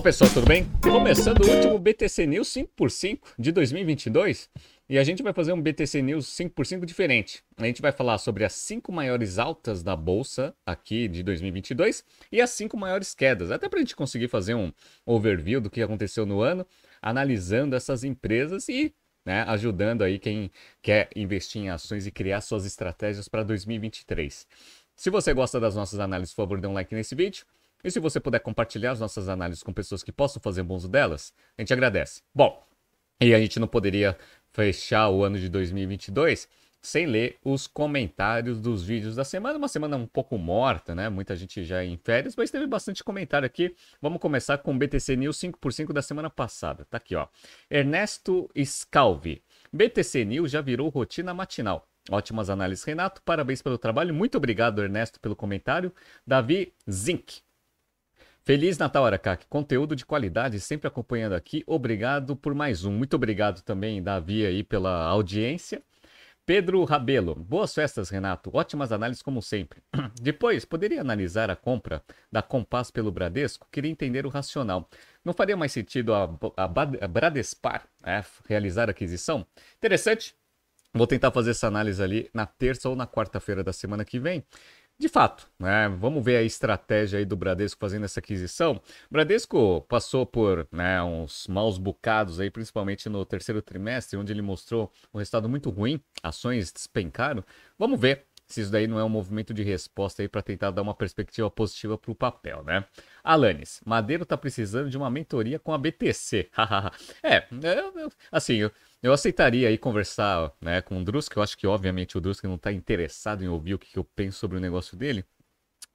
Fala pessoal, tudo bem? Começando o último BTC News 5x5 de 2022 e a gente vai fazer um BTC News 5x5 diferente. A gente vai falar sobre as 5 maiores altas da bolsa aqui de 2022 e as 5 maiores quedas, até para a gente conseguir fazer um overview do que aconteceu no ano, analisando essas empresas e né, ajudando aí quem quer investir em ações e criar suas estratégias para 2023. Se você gosta das nossas análises, por favor, dê um like nesse vídeo. E se você puder compartilhar as nossas análises com pessoas que possam fazer bom uso delas, a gente agradece. Bom, e a gente não poderia fechar o ano de 2022 sem ler os comentários dos vídeos da semana. Uma semana um pouco morta, né? Muita gente já em férias, mas teve bastante comentário aqui. Vamos começar com o BTC News 5x5 da semana passada. Tá aqui, ó. Ernesto Scalvi. BTC News já virou rotina matinal. Ótimas análises, Renato. Parabéns pelo trabalho. Muito obrigado, Ernesto, pelo comentário. Davi Zink. Feliz Natal, Aracaki. Conteúdo de qualidade sempre acompanhando aqui. Obrigado por mais um. Muito obrigado também, Davi, aí pela audiência. Pedro Rabelo. Boas festas, Renato. Ótimas análises como sempre. Depois, poderia analisar a compra da Compass pelo Bradesco? Queria entender o racional. Não faria mais sentido a, a, a Bradespar é, realizar a aquisição? Interessante. Vou tentar fazer essa análise ali na terça ou na quarta-feira da semana que vem. De fato, né? Vamos ver a estratégia aí do Bradesco fazendo essa aquisição. Bradesco passou por né, uns maus bocados aí, principalmente no terceiro trimestre, onde ele mostrou um resultado muito ruim, ações despencaram. Vamos ver se isso daí não é um movimento de resposta aí para tentar dar uma perspectiva positiva para o papel, né? Alanis, Madeiro está precisando de uma mentoria com a BTC. é, assim, eu, aceitaria aí conversar né, com o Drusk, eu acho que obviamente o Drusk não está interessado em ouvir o que, eu penso sobre o negócio dele,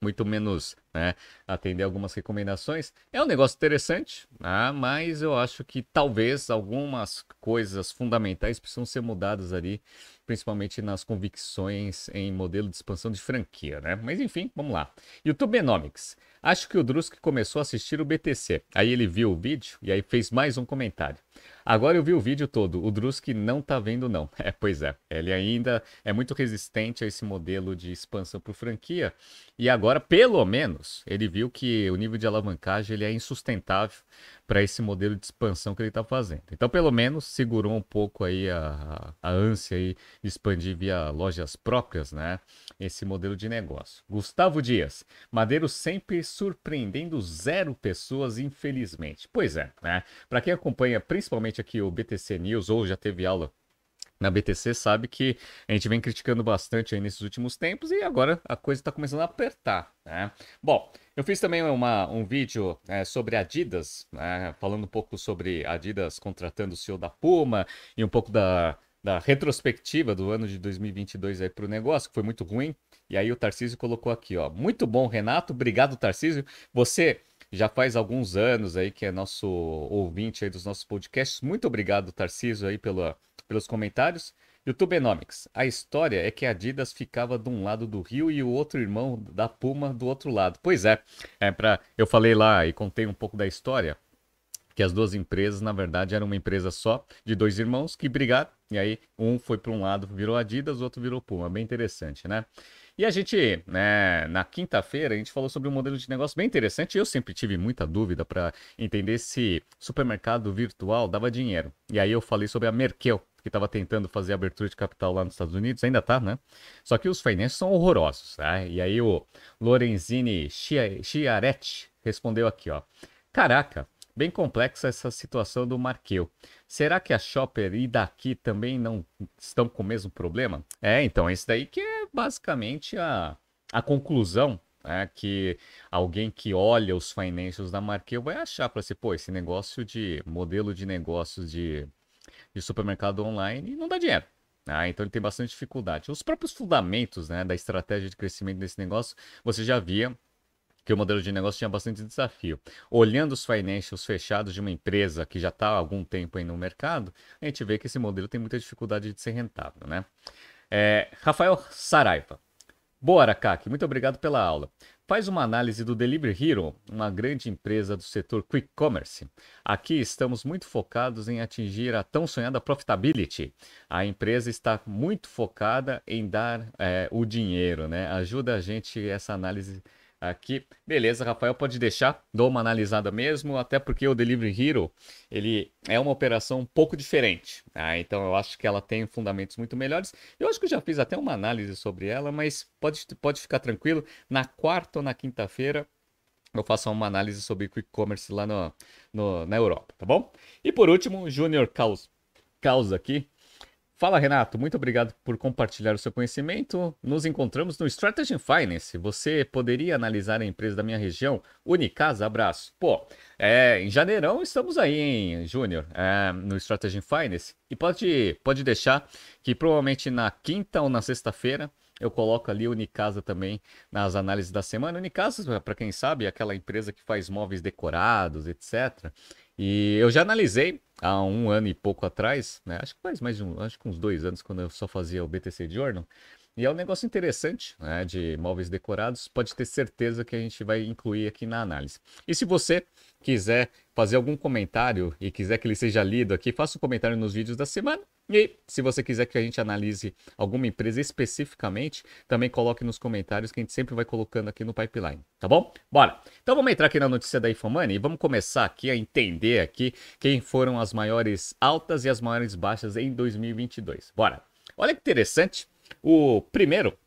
muito menos né, atender algumas recomendações. É um negócio interessante, né, mas eu acho que talvez algumas coisas fundamentais precisam ser mudadas ali principalmente nas convicções em modelo de expansão de franquia, né? Mas enfim, vamos lá. YouTube Economics. Acho que o Drusk começou a assistir o BTC. Aí ele viu o vídeo e aí fez mais um comentário. Agora eu vi o vídeo todo. O Drusk não tá vendo, não. É, pois é. Ele ainda é muito resistente a esse modelo de expansão por franquia. E agora, pelo menos, ele viu que o nível de alavancagem ele é insustentável para esse modelo de expansão que ele está fazendo. Então, pelo menos, segurou um pouco aí a, a, ânsia aí de expandir via lojas próprias, né? Esse modelo de negócio. Gustavo Dias, Madeiro sempre surpreendendo zero pessoas, infelizmente. Pois é, né? Para quem acompanha principalmente aqui o BTC News ou já teve aula na BTC sabe que a gente vem criticando bastante aí nesses últimos tempos e agora a coisa está começando a apertar, né? Bom, eu fiz também uma, um vídeo é, sobre Adidas, né? falando um pouco sobre Adidas contratando o CEO da Puma e um pouco da, da retrospectiva do ano de 2022 aí para o negócio, que foi muito ruim. E aí o Tarcísio colocou aqui, ó, muito bom, Renato, obrigado, Tarcísio. Você já faz alguns anos aí que é nosso ouvinte aí dos nossos podcasts. Muito obrigado, Tarcísio, aí pelos comentários. YouTube Economics. A história é que a Adidas ficava de um lado do rio e o outro irmão da Puma do outro lado. Pois é, é para eu falei lá e contei um pouco da história que as duas empresas, na verdade, eram uma empresa só de dois irmãos que brigaram e aí um foi para um lado, virou Adidas, o outro virou Puma. Bem interessante, né? E a gente, né, na quinta-feira, a gente falou sobre um modelo de negócio bem interessante. Eu sempre tive muita dúvida para entender se supermercado virtual dava dinheiro. E aí eu falei sobre a Merkel, que estava tentando fazer abertura de capital lá nos Estados Unidos, ainda tá, né? Só que os financeiros são horrorosos, tá? E aí o Lorenzini Chiaretti respondeu aqui, ó. Caraca, bem complexa essa situação do Marqueu. Será que a Shopper e daqui também não estão com o mesmo problema? É, então, esse daí que é basicamente a, a conclusão é que alguém que olha os financials da Marqueu vai achar para si, pô, esse negócio de modelo de negócios de, de supermercado online não dá dinheiro. Ah, então ele tem bastante dificuldade. Os próprios fundamentos né, da estratégia de crescimento desse negócio, você já via que o modelo de negócio tinha bastante desafio. Olhando os financials fechados de uma empresa que já está há algum tempo aí no mercado, a gente vê que esse modelo tem muita dificuldade de ser rentável, né? É, Rafael Saraiva. Boa, Aracaki, muito obrigado pela aula. Faz uma análise do Delivery Hero, uma grande empresa do setor Quick Commerce. Aqui estamos muito focados em atingir a tão sonhada profitability. A empresa está muito focada em dar é, o dinheiro, né? Ajuda a gente essa análise aqui. Beleza, Rafael pode deixar, dou uma analisada mesmo, até porque o Delivery Hero, ele é uma operação um pouco diferente, tá? então eu acho que ela tem fundamentos muito melhores. Eu acho que eu já fiz até uma análise sobre ela, mas pode, pode ficar tranquilo, na quarta ou na quinta-feira eu faço uma análise sobre quick commerce lá no, no, na Europa, tá bom? E por último, Junior Caos, Caos aqui, Fala Renato, muito obrigado por compartilhar o seu conhecimento. Nos encontramos no Strategy Finance. Você poderia analisar a empresa da minha região? Unicasa, abraço. Pô, é, em janeirão estamos aí, hein, Júnior, é, no Strategy Finance. E pode, pode deixar que provavelmente na quinta ou na sexta-feira eu coloco ali Unicasa também nas análises da semana. Unicasa, para quem sabe, é aquela empresa que faz móveis decorados, etc. E eu já analisei há um ano e pouco atrás, né? Acho que faz mais de um, acho que uns dois anos, quando eu só fazia o BTC Journal. E é um negócio interessante, né, de móveis decorados, pode ter certeza que a gente vai incluir aqui na análise. E se você quiser fazer algum comentário e quiser que ele seja lido aqui, faça um comentário nos vídeos da semana. E se você quiser que a gente analise alguma empresa especificamente, também coloque nos comentários que a gente sempre vai colocando aqui no pipeline, tá bom? Bora! Então vamos entrar aqui na notícia da Infomoney e vamos começar aqui a entender aqui quem foram as maiores altas e as maiores baixas em 2022. Bora! Olha que interessante, o primeiro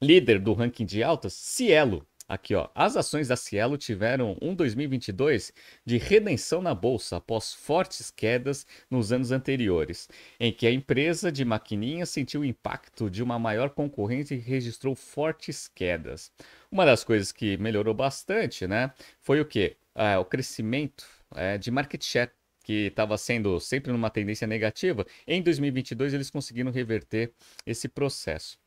líder do ranking de altas, Cielo. Aqui, ó. As ações da Cielo tiveram um 2022 de redenção na bolsa após fortes quedas nos anos anteriores, em que a empresa de maquininhas sentiu o impacto de uma maior concorrência e registrou fortes quedas. Uma das coisas que melhorou bastante, né, foi o que? Ah, o crescimento é, de market share que estava sendo sempre numa tendência negativa, em 2022 eles conseguiram reverter esse processo.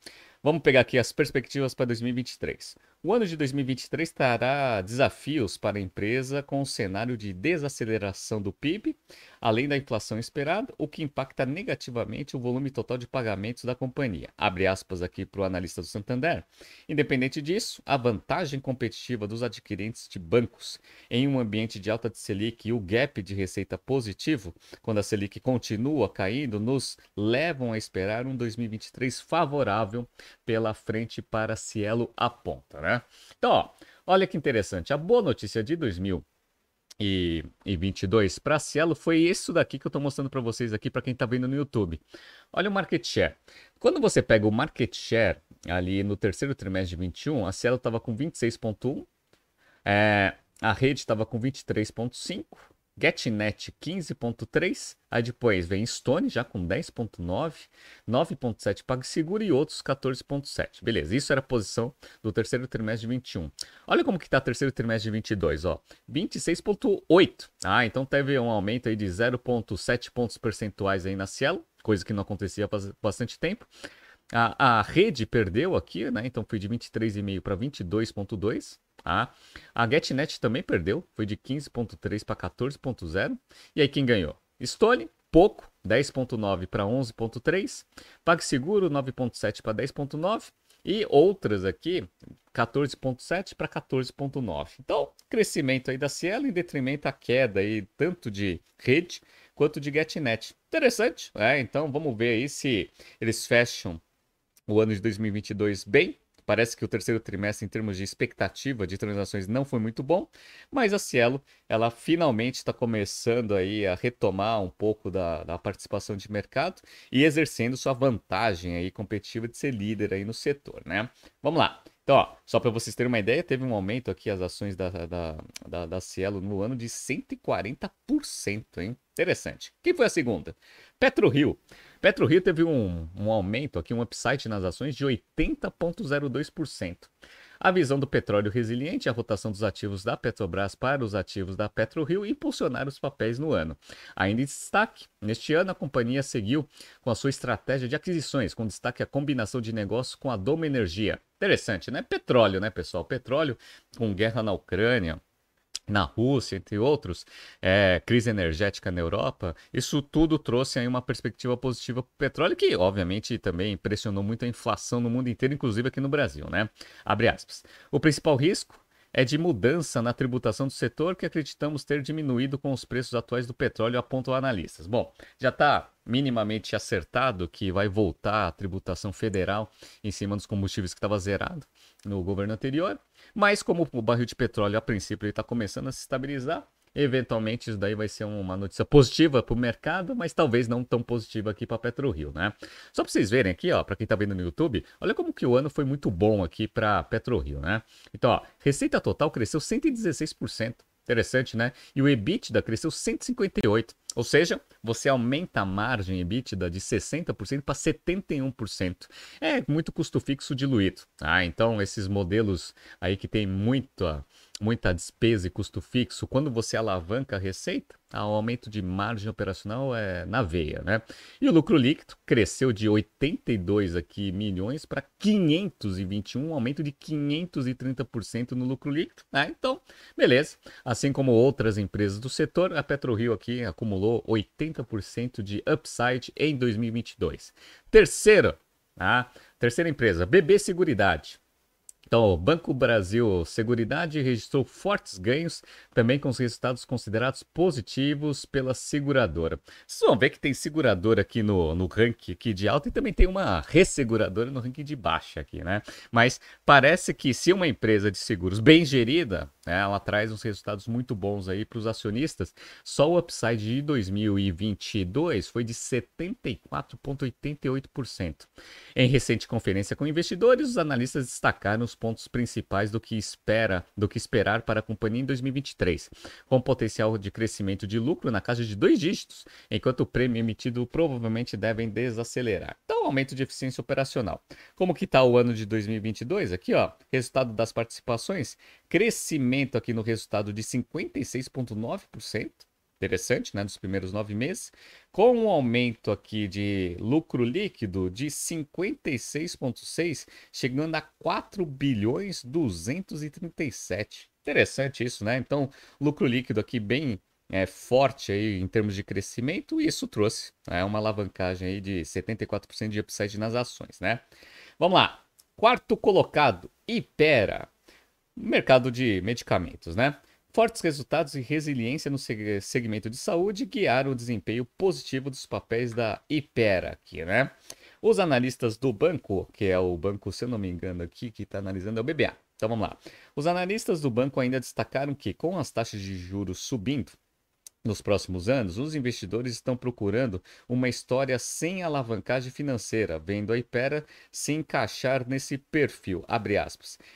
Vamos pegar aqui as perspectivas para 2023. O ano de 2023 trará desafios para a empresa com o cenário de desaceleração do PIB, além da inflação esperada, o que impacta negativamente o volume total de pagamentos da companhia. Abre aspas aqui para o analista do Santander. Independente disso, a vantagem competitiva dos adquirentes de bancos em um ambiente de alta de Selic e o gap de receita positivo, quando a Selic continua caindo, nos levam a esperar um 2023 favorável pela frente para Cielo aponta, né? Né? Então, ó, olha que interessante. A boa notícia de 2022 para Cielo foi isso daqui que eu estou mostrando para vocês aqui para quem está vendo no YouTube. Olha o market share. Quando você pega o market share ali no terceiro trimestre de 21, a Cielo estava com 26.1, é, a rede estava com 23.5, GetNet 15.3, aí depois vem Stone já com 10.9, 9.7 PagSeguro e outros 14.7. Beleza, isso era a posição do terceiro trimestre de 21. Olha como que está o terceiro trimestre de 22, ó, 26.8. Ah, então teve um aumento aí de 0.7 pontos percentuais aí na Cielo, coisa que não acontecia há bastante tempo. A, a rede perdeu aqui, né? Então foi de 23,5 para 22,2. Ah, a GetNet também perdeu, foi de 15.3 para 14.0. E aí quem ganhou? Stone, pouco, 10.9 para 11.3. PagSeguro, 9.7 para 10.9. E outras aqui, 14.7 para 14.9. Então, crescimento aí da Cielo em detrimento à queda aí, tanto de rede quanto de GetNet. Interessante, é? Então vamos ver aí se eles fecham o ano de 2022 bem. Parece que o terceiro trimestre, em termos de expectativa de transações, não foi muito bom, mas a Cielo, ela finalmente está começando aí a retomar um pouco da, da, participação de mercado e exercendo sua vantagem aí competitiva de ser líder aí no setor, né? Vamos lá. Então, ó, só para vocês terem uma ideia, teve um aumento aqui as ações da, da, da, da Cielo no ano de 140%, hein? Interessante. Quem foi a segunda? PetroRio. PetroRio teve um, um aumento aqui, um upside nas ações de 80,02%. A visão do petróleo resiliente a rotação dos ativos da Petrobras para os ativos da PetroRio impulsionaram os papéis no ano. Ainda em destaque, neste ano a companhia seguiu com a sua estratégia de aquisições, com destaque a combinação de negócios com a Doma Energia. Interessante, né? Petróleo, né, pessoal? Petróleo com guerra na Ucrânia, na Rússia, entre outros, é, crise energética na Europa, isso tudo trouxe aí uma perspectiva positiva para o petróleo, que obviamente também pressionou muito a inflação no mundo inteiro, inclusive aqui no Brasil, né? Abre aspas. O principal risco é de mudança na tributação do setor que acreditamos ter diminuído com os preços atuais do petróleo, apontam analistas. Bom, já está minimamente acertado que vai voltar a tributação federal em cima dos combustíveis que estava zerado no governo anterior. Mas como o barril de petróleo, a princípio, está começando a se estabilizar, eventualmente isso daí vai ser uma notícia positiva para o mercado, mas talvez não tão positiva aqui para PetroRio, né? Só para vocês verem aqui, ó, para quem está vendo no YouTube, olha como que o ano foi muito bom aqui para PetroRio, né? Então, ó, receita total cresceu 116%. Interessante, né? E o EBITDA cresceu 158%. Ou seja, você aumenta a margem EBITDA de 60% para 71%. É muito custo fixo diluído. Ah, então esses modelos aí que tem muita muita despesa e custo fixo, quando você alavanca a receita, o aumento de margem operacional é na veia, né? E o lucro líquido cresceu de 82 aqui milhões para 521, um aumento de 530% no lucro líquido, né? Então, beleza. Assim como outras empresas do setor, a PetroRio aqui acumulou 80% de upside em 2022. Terceira, tá? Terceira empresa, BB Seguridade. Então, o Banco Brasil Seguridade registrou fortes ganhos, também com os resultados considerados positivos pela seguradora. Vocês vão ver que tem seguradora aqui no, no ranking aqui de alta e também tem uma resseguradora no ranking de baixa aqui, né? Mas parece que se uma empresa de seguros bem gerida, né, ela traz uns resultados muito bons aí para os acionistas. Só o upside de 2022 foi de 74,88%. Em recente conferência com investidores, os analistas destacaram os pontos principais do que espera, do que esperar para a companhia em 2023, com potencial de crescimento de lucro na casa de dois dígitos, enquanto o prêmio emitido provavelmente devem desacelerar. Então, aumento de eficiência operacional. Como que está o ano de 2022? Aqui, ó, resultado das participações, crescimento aqui no resultado de 56,9%. Interessante, né? Dos primeiros nove meses, com um aumento aqui de lucro líquido de 56,6, chegando a 4 bilhões 237. Interessante isso, né? Então, lucro líquido aqui bem é, forte aí em termos de crescimento, e isso trouxe né, uma alavancagem aí de 74% de upside nas ações, né? Vamos lá. Quarto colocado, Ipera, mercado de medicamentos, né? Fortes resultados e resiliência no segmento de saúde guiaram o desempenho positivo dos papéis da Ipera aqui, né? Os analistas do banco, que é o banco, se eu não me engano aqui, que está analisando é o BBA. Então vamos lá. Os analistas do banco ainda destacaram que, com as taxas de juros subindo, nos próximos anos, os investidores estão procurando uma história sem alavancagem financeira, vendo a Ipera se encaixar nesse perfil.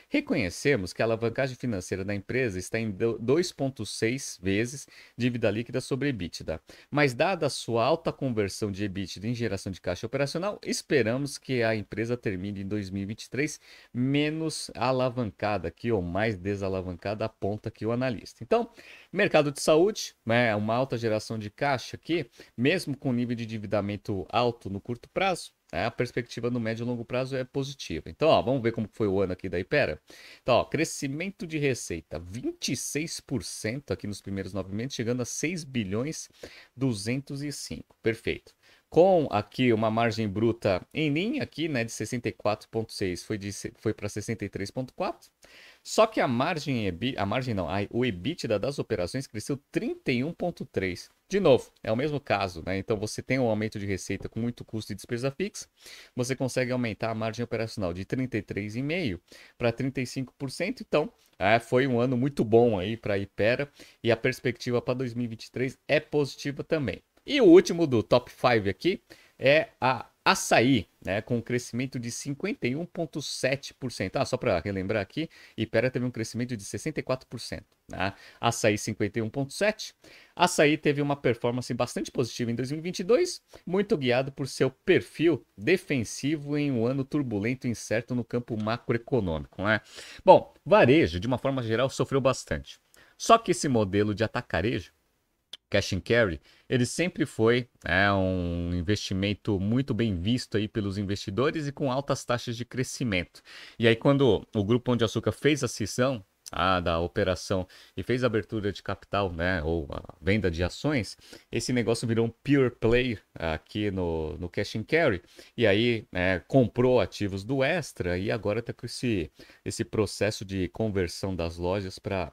Reconhecemos que a alavancagem financeira da empresa está em 2,6 vezes dívida líquida sobre EBITDA, mas dada a sua alta conversão de EBITDA em geração de caixa operacional, esperamos que a empresa termine em 2023 menos alavancada aqui ou mais desalavancada, aponta aqui o analista. Então, mercado de saúde, né? uma alta geração de caixa aqui, mesmo com nível de endividamento alto no curto prazo, né, a perspectiva no médio e longo prazo é positiva. Então, ó, vamos ver como foi o ano aqui da Ipera. Então, ó, crescimento de receita 26% aqui nos primeiros nove meses, chegando a 6 bilhões 205. Perfeito. Com aqui uma margem bruta em linha aqui, né, de 64.6 foi de foi para 63.4. Só que a margem, a margem não, o EBITDA das operações cresceu 31,3%. De novo, é o mesmo caso, né? Então você tem um aumento de receita com muito custo e despesa fixa, você consegue aumentar a margem operacional de 33,5% para 35%. Então, é, foi um ano muito bom aí para a Ipera e a perspectiva para 2023 é positiva também. E o último do top 5 aqui é a Açaí, né, com um crescimento de 51,7%. Ah, só para relembrar aqui, Ipera teve um crescimento de 64%. Né? Açaí 51,7%. Açaí teve uma performance bastante positiva em 2022, muito guiado por seu perfil defensivo em um ano turbulento e incerto no campo macroeconômico. Né? Bom, varejo, de uma forma geral, sofreu bastante. Só que esse modelo de atacarejo cash and carry, ele sempre foi né, um investimento muito bem visto aí pelos investidores e com altas taxas de crescimento. E aí quando o Grupo Pão de Açúcar fez a cisão ah, da operação e fez a abertura de capital, né, ou a venda de ações, esse negócio virou um pure play aqui no, no cash and carry, e aí né, comprou ativos do Extra e agora está com esse, esse processo de conversão das lojas para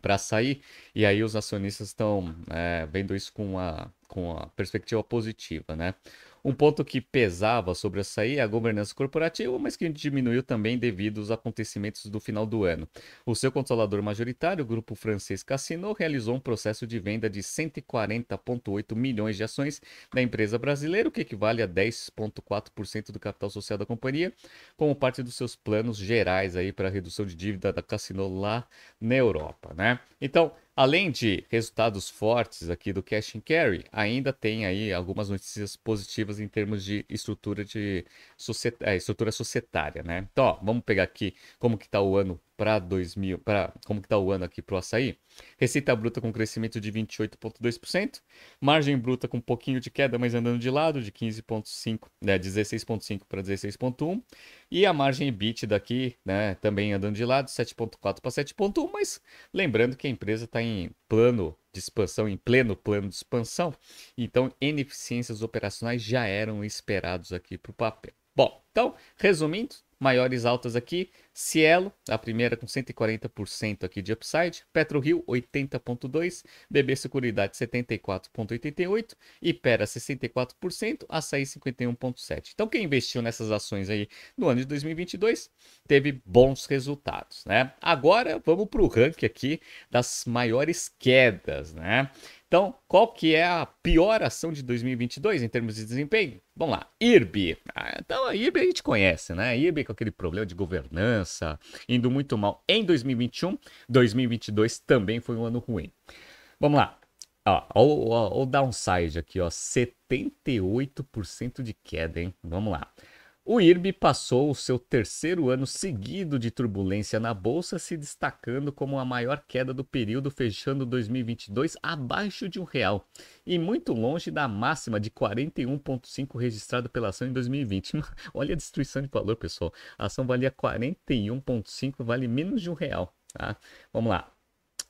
para sair, e aí os acionistas estão é, vendo isso com a, com a perspectiva positiva, né? Um ponto que pesava sobre açaí é a governança corporativa, mas que diminuiu também devido aos acontecimentos do final do ano. O seu controlador majoritário, o grupo francês Cassino, realizou um processo de venda de 140,8 milhões de ações da empresa brasileira, o que equivale a 10,4% do capital social da companhia, como parte dos seus planos gerais aí para redução de dívida da Cassino lá na Europa, né? Então, Além de resultados fortes aqui do Cash and Carry, ainda tem aí algumas notícias positivas em termos de estrutura de societ... é, estrutura societária, né? Então, ó, vamos pegar aqui como que está o ano para 2000, para como que está o ano aqui para o açaí. Receita bruta com crescimento de 28,2%, margem bruta com um pouquinho de queda, mas andando de lado, de 15,5, né, 16,5 para 16,1, e a margem EBIT daqui, né, também andando de lado, 7,4 para 7,1, mas lembrando que a empresa está em plano de expansão, em pleno plano de expansão, então ineficiências operacionais já eram esperados aqui para o papel. Bom, então, resumindo, maiores altas aqui, Cielo, a primeira com 140% aqui de upside, PetroRio 80.2, BB Seguridade 74.88, Ipera 64%, Açaí 51.7. Então quem investiu nessas ações aí no ano de 2022 teve bons resultados, né? Agora vamos para o ranking aqui das maiores quedas, né? Então, qual que é a pior ação de 2022 em termos de desempenho? Vamos lá, IRB. Ah, então, a IRB a gente conhece, né? A IRB com aquele problema de governança, indo muito mal em 2021. 2022 também foi um ano ruim. Vamos lá. Ó, o, o downside aqui, ó, 78% de queda, hein? Vamos lá. O IRB passou o seu terceiro ano seguido de turbulência na bolsa, se destacando como a maior queda do período, fechando 2022 abaixo de um real e muito longe da máxima de 41,5 registrada pela ação em 2020. Olha a destruição de valor, pessoal. A ação valia 41,5, vale menos de um real. Tá? Vamos lá.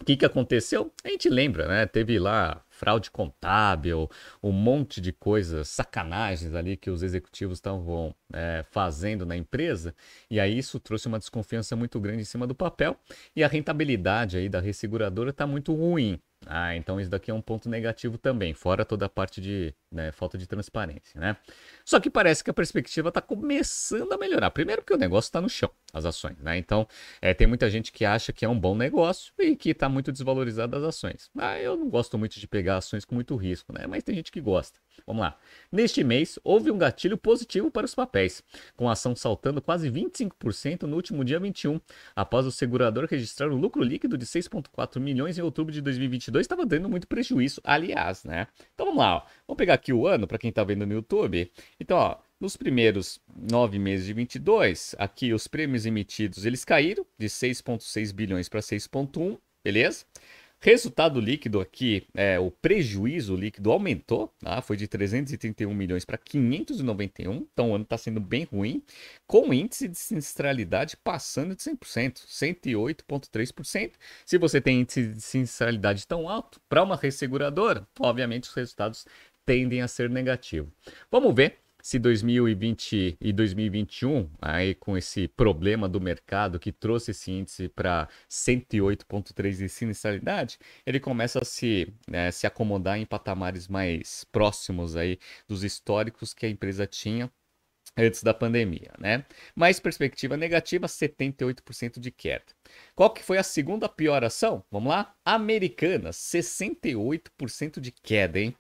O que, que aconteceu? A gente lembra, né? Teve lá fraude contábil, um monte de coisas, sacanagens ali que os executivos estavam é, fazendo na empresa, e aí isso trouxe uma desconfiança muito grande em cima do papel, e a rentabilidade aí da resseguradora está muito ruim. Ah, então isso daqui é um ponto negativo também, fora toda a parte de né, falta de transparência, né? Só que parece que a perspectiva está começando a melhorar. Primeiro porque o negócio está no chão, as ações, né? Então é, tem muita gente que acha que é um bom negócio e que está muito desvalorizado as ações. Ah, eu não gosto muito de pegar ações com muito risco, né? Mas tem gente que gosta. Vamos lá. Neste mês, houve um gatilho positivo para os papéis, com a ação saltando quase 25% no último dia 21, após o segurador registrar um lucro líquido de 6,4 milhões em outubro de 2022, estava dando muito prejuízo, aliás, né? Então vamos lá, ó. vamos pegar aqui o ano para quem está vendo no YouTube. Então, ó, nos primeiros nove meses de 22, aqui os prêmios emitidos eles caíram de 6,6 bilhões para 6,1, beleza? Resultado líquido aqui, é, o prejuízo líquido aumentou, tá? foi de 331 milhões para 591, então o ano está sendo bem ruim, com índice de sinistralidade passando de 100%, 108,3%. Se você tem índice de sinistralidade tão alto, para uma resseguradora, obviamente os resultados tendem a ser negativos. Vamos ver se 2020 e 2021, aí com esse problema do mercado que trouxe esse índice para 108,3 de sinistralidade, ele começa a se, né, se acomodar em patamares mais próximos aí dos históricos que a empresa tinha antes da pandemia, né? Mais perspectiva negativa, 78% de queda. Qual que foi a segunda pior ação? Vamos lá? Americanas, 68% de queda, hein?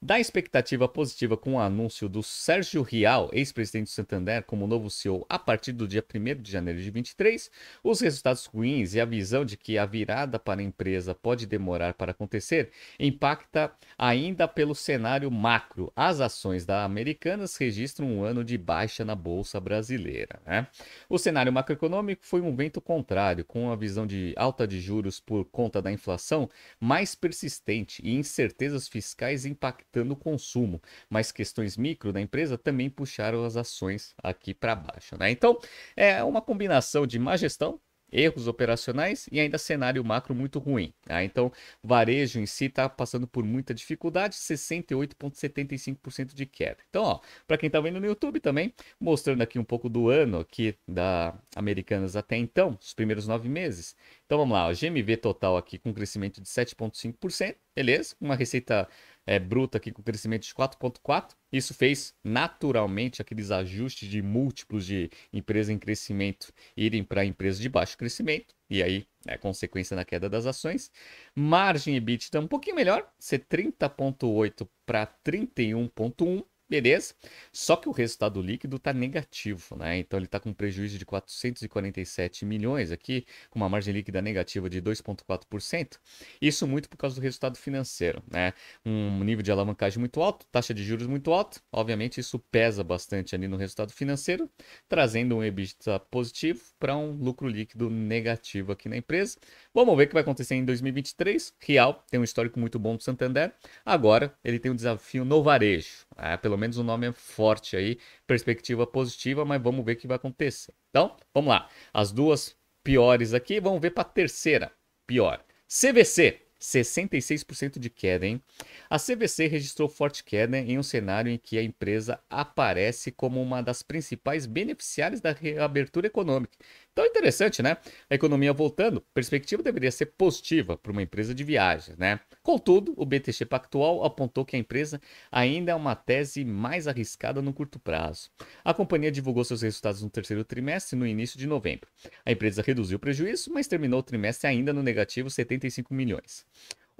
Da expectativa positiva com o anúncio do Sérgio Rial, ex-presidente do Santander, como novo CEO a partir do dia 1 de janeiro de 23, os resultados ruins e a visão de que a virada para a empresa pode demorar para acontecer impacta ainda pelo cenário macro. As ações da Americanas registram um ano de baixa na bolsa brasileira. Né? O cenário macroeconômico foi um vento contrário, com a visão de alta de juros por conta da inflação mais persistente e incertezas fiscais impactando impactando o consumo, mas questões micro da empresa também puxaram as ações aqui para baixo. Né? Então, é uma combinação de má gestão, erros operacionais e ainda cenário macro muito ruim. Tá? Então, varejo em si está passando por muita dificuldade, 68,75% de queda. Então, ó, para quem está vendo no YouTube também, mostrando aqui um pouco do ano aqui da Americanas até então, os primeiros nove meses. Então, vamos lá, o GMV total aqui com crescimento de 7,5%, beleza? Uma receita é, bruta aqui com crescimento de 4,4%. Isso fez naturalmente aqueles ajustes de múltiplos de empresa em crescimento irem para empresas de baixo crescimento, e aí é consequência na queda das ações. Margem EBITDA um pouquinho melhor, ser 30,8 para 31,1 Beleza? Só que o resultado líquido está negativo, né? Então ele está com prejuízo de 447 milhões aqui, com uma margem líquida negativa de 2,4%. Isso muito por causa do resultado financeiro, né? Um nível de alavancagem muito alto, taxa de juros muito alta. Obviamente isso pesa bastante ali no resultado financeiro, trazendo um EBITDA positivo para um lucro líquido negativo aqui na empresa. Vamos ver o que vai acontecer em 2023. Real tem um histórico muito bom do Santander. Agora ele tem um desafio no varejo. É, pelo menos o nome é forte aí, perspectiva positiva, mas vamos ver o que vai acontecer. Então, vamos lá. As duas piores aqui, vamos ver para a terceira pior. CVC, 66% de queda, hein? A CVC registrou forte queda em um cenário em que a empresa aparece como uma das principais beneficiárias da reabertura econômica. Então é interessante, né? A economia voltando, perspectiva deveria ser positiva para uma empresa de viagens, né? Contudo, o BTG Pactual apontou que a empresa ainda é uma tese mais arriscada no curto prazo. A companhia divulgou seus resultados no terceiro trimestre no início de novembro. A empresa reduziu o prejuízo, mas terminou o trimestre ainda no negativo 75 milhões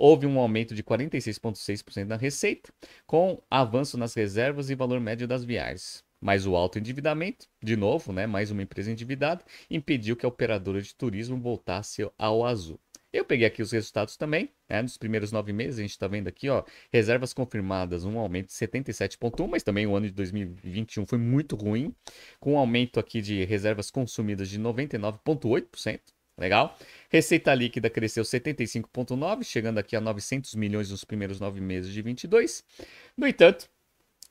houve um aumento de 46,6% na receita, com avanço nas reservas e valor médio das viagens. Mas o alto endividamento, de novo, né, mais uma empresa endividada, impediu que a operadora de turismo voltasse ao azul. Eu peguei aqui os resultados também, né, nos primeiros nove meses, a gente está vendo aqui, ó, reservas confirmadas, um aumento de 77,1%, mas também o ano de 2021 foi muito ruim, com um aumento aqui de reservas consumidas de 99,8%. Legal? Receita líquida cresceu 75,9, chegando aqui a 900 milhões nos primeiros nove meses de 22. No entanto,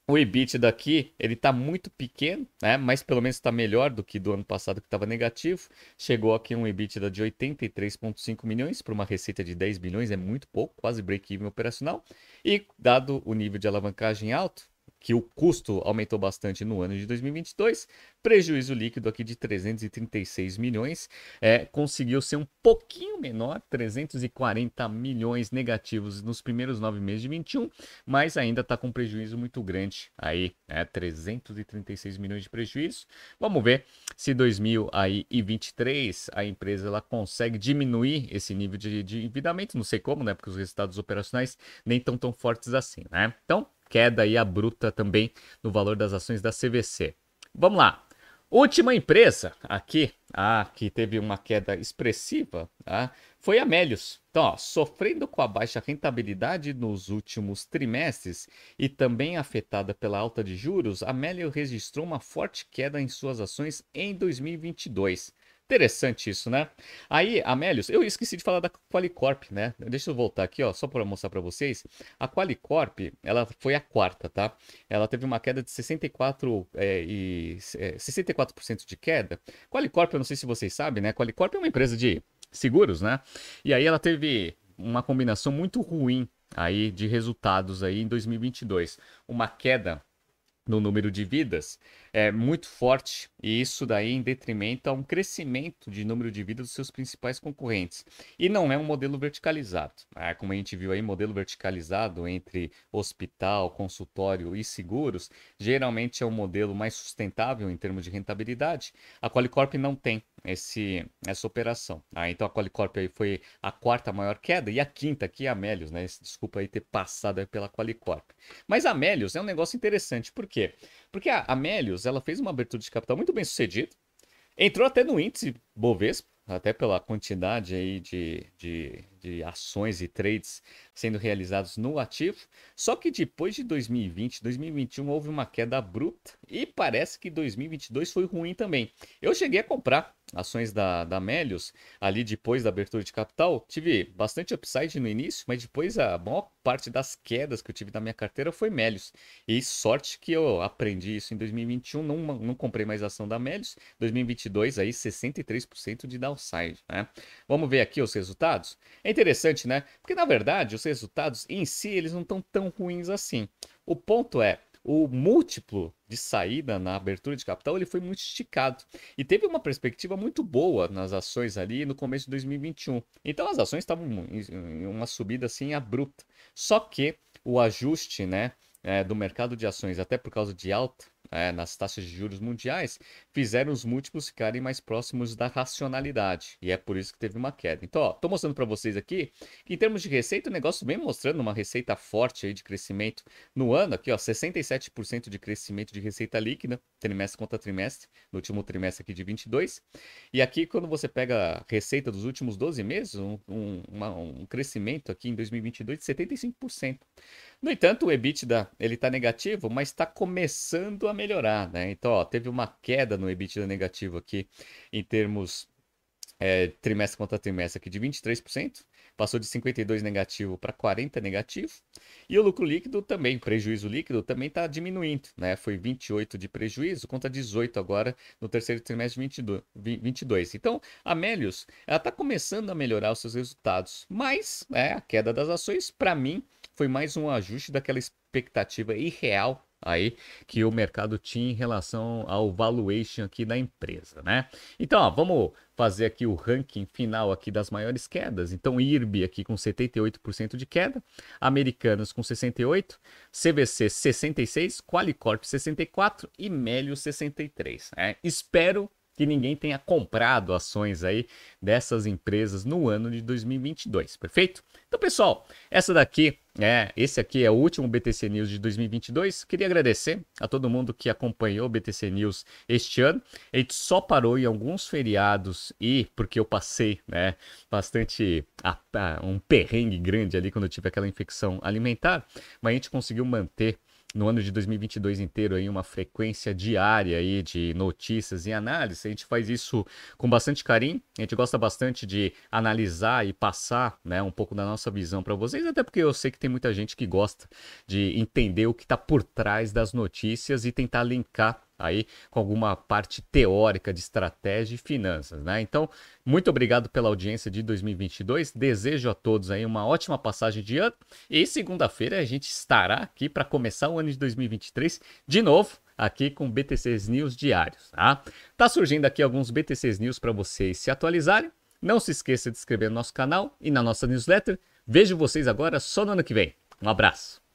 o EBIT daqui, ele está muito pequeno, né? mas pelo menos está melhor do que do ano passado que estava negativo. Chegou aqui um EBITDA de 83,5 milhões para uma receita de 10 bilhões, é muito pouco, quase break-even operacional. E dado o nível de alavancagem alto, que o custo aumentou bastante no ano de 2022, prejuízo líquido aqui de 336 milhões, é, conseguiu ser um pouquinho menor, 340 milhões negativos nos primeiros nove meses de 21, mas ainda está com prejuízo muito grande aí, é, 336 milhões de prejuízo. Vamos ver se 2023 a empresa ela consegue diminuir esse nível de, de endividamento, não sei como, né, porque os resultados operacionais nem estão tão fortes assim, né? Então, queda aí abrupta também no valor das ações da CVC. Vamos lá. Última empresa aqui, ah, que teve uma queda expressiva, ah, foi a Melius. Então, ó, sofrendo com a baixa rentabilidade nos últimos trimestres e também afetada pela alta de juros, a Melius registrou uma forte queda em suas ações em 2022. Interessante isso, né? Aí, Amélios, eu esqueci de falar da Qualicorp, né? Deixa eu voltar aqui, ó, só para mostrar para vocês. A Qualicorp, ela foi a quarta, tá? Ela teve uma queda de 64 é, e é, 64% de queda. Qualicorp, eu não sei se vocês sabem, né? Qualicorp é uma empresa de seguros, né? E aí ela teve uma combinação muito ruim aí de resultados aí em 2022. Uma queda no número de vidas é muito forte e isso daí em detrimento a um crescimento de número de vidas dos seus principais concorrentes. E não é um modelo verticalizado. Né? Como a gente viu aí, modelo verticalizado entre hospital, consultório e seguros, geralmente é um modelo mais sustentável em termos de rentabilidade. A Qualicorp não tem esse, essa operação. Ah, então a Qualicorp aí foi a quarta maior queda e a quinta aqui é a Amélios, né? Desculpa aí ter passado aí pela Qualicorp. Mas a Amélios é um negócio interessante, por quê? Porque a Amélios, ela fez uma abertura de capital muito bem sucedida, entrou até no índice Bovespa, até pela quantidade aí de, de, de, ações e trades sendo realizados no ativo. Só que depois de 2020, 2021 houve uma queda abrupta e parece que 2022 foi ruim também. Eu cheguei a comprar ações da, da Melius, ali depois da abertura de capital, tive bastante upside no início, mas depois a maior parte das quedas que eu tive na minha carteira foi Melius. E sorte que eu aprendi isso em 2021, não, não comprei mais ação da Melius. 2022 aí 63% de downside, né? Vamos ver aqui os resultados? É interessante, né? Porque na verdade os resultados em si eles não estão tão ruins assim. O ponto é, o múltiplo de saída na abertura de capital ele foi muito esticado e teve uma perspectiva muito boa nas ações ali no começo de 2021. Então as ações estavam em uma subida assim abrupta. Só que o ajuste, né, é, do mercado de ações, até por causa de alta é, nas taxas de juros mundiais, fizeram os múltiplos ficarem mais próximos da racionalidade. E é por isso que teve uma queda. Então, estou mostrando para vocês aqui que em termos de receita, o negócio vem mostrando uma receita forte aí de crescimento no ano. Aqui, ó, 67% de crescimento de receita líquida, trimestre contra trimestre, no último trimestre aqui de 22. E aqui, quando você pega a receita dos últimos 12 meses, um, um, uma, um crescimento aqui em 2022 de 75%. No entanto, o EBITDA está negativo, mas está começando a melhorar, né? Então, ó, teve uma queda no EBITDA negativo aqui em termos é, trimestre contra trimestre aqui de 23%, passou de 52 negativo para 40 negativo, e o lucro líquido também, prejuízo líquido também está diminuindo, né? Foi 28 de prejuízo contra 18 agora no terceiro trimestre de 22. 22. Então, a Melius, ela está começando a melhorar os seus resultados, mas é, a queda das ações, para mim, foi mais um ajuste daquela expectativa irreal aí que o mercado tinha em relação ao valuation aqui da empresa, né? Então, ó, vamos fazer aqui o ranking final aqui das maiores quedas. Então, IRB aqui com 78% de queda, Americanos com 68, CVC 66, Qualicorp 64 e Melius 63. Né? Espero que ninguém tenha comprado ações aí dessas empresas no ano de 2022, perfeito? Então, pessoal, essa daqui é, esse aqui é o último BTC News de 2022. Queria agradecer a todo mundo que acompanhou o BTC News este ano. A gente só parou em alguns feriados e porque eu passei, né, bastante a, a, um perrengue grande ali quando eu tive aquela infecção alimentar, mas a gente conseguiu manter no ano de 2022 inteiro aí uma frequência diária aí de notícias e análise. A gente faz isso com bastante carinho. A gente gosta bastante de analisar e passar, né, um pouco da nossa visão para vocês, até porque eu sei que tem muita gente que gosta de entender o que está por trás das notícias e tentar linkar aí com alguma parte teórica de estratégia e finanças, né? Então, muito obrigado pela audiência de 2022. Desejo a todos aí uma ótima passagem de ano e segunda-feira a gente estará aqui para começar o ano de 2023 de novo aqui com BTCs News diários, tá? Tá surgindo aqui alguns BTCs News para vocês se atualizarem. Não se esqueça de inscrever no nosso canal e na nossa newsletter. Vejo vocês agora só no ano que vem. Um abraço.